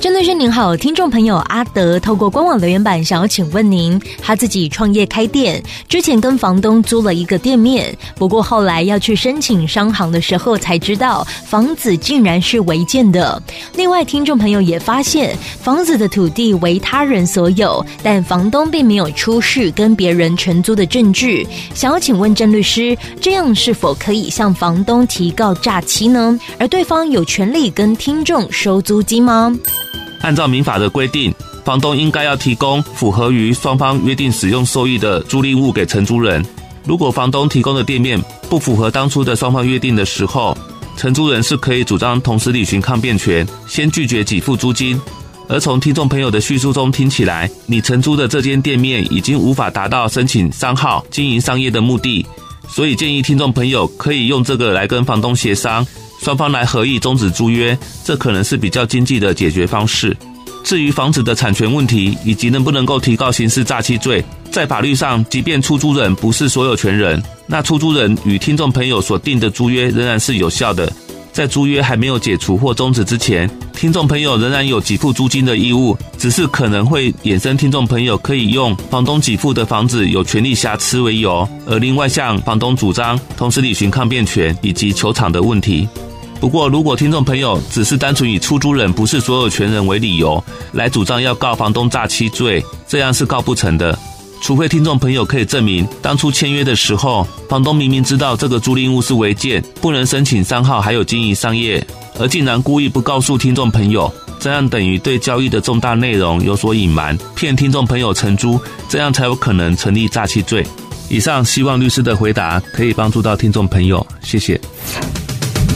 郑律师您好，听众朋友阿德透过官网留言板想要请问您，他自己创业开店，之前跟房东租了一个店面，不过后来要去申请商行的时候才知道房子竟然是违建的。另外，听众朋友也发现房子的土地为他人所有，但房东并没有出示跟别人承租的证据，想要请问郑律师，这样是否可以向房东提告诈欺呢？而对方有权利跟听众收租金吗？按照民法的规定，房东应该要提供符合于双方约定使用收益的租赁物给承租人。如果房东提供的店面不符合当初的双方约定的时候，承租人是可以主张同时履行抗辩权，先拒绝给付租金。而从听众朋友的叙述中听起来，你承租的这间店面已经无法达到申请商号、经营商业的目的，所以建议听众朋友可以用这个来跟房东协商。双方来合意终止租约，这可能是比较经济的解决方式。至于房子的产权问题以及能不能够提告刑事诈欺罪，在法律上，即便出租人不是所有权人，那出租人与听众朋友所订的租约仍然是有效的。在租约还没有解除或终止之前，听众朋友仍然有给付租金的义务，只是可能会衍生听众朋友可以用房东给付的房子有权利瑕疵为由，而另外向房东主张同时履行抗辩权以及求偿的问题。不过，如果听众朋友只是单纯以出租人不是所有权人为理由来主张要告房东诈欺罪，这样是告不成的。除非听众朋友可以证明，当初签约的时候，房东明明知道这个租赁物是违建，不能申请商号，还有经营商业，而竟然故意不告诉听众朋友，这样等于对交易的重大内容有所隐瞒，骗听众朋友承租，这样才有可能成立诈欺罪。以上希望律师的回答可以帮助到听众朋友，谢谢。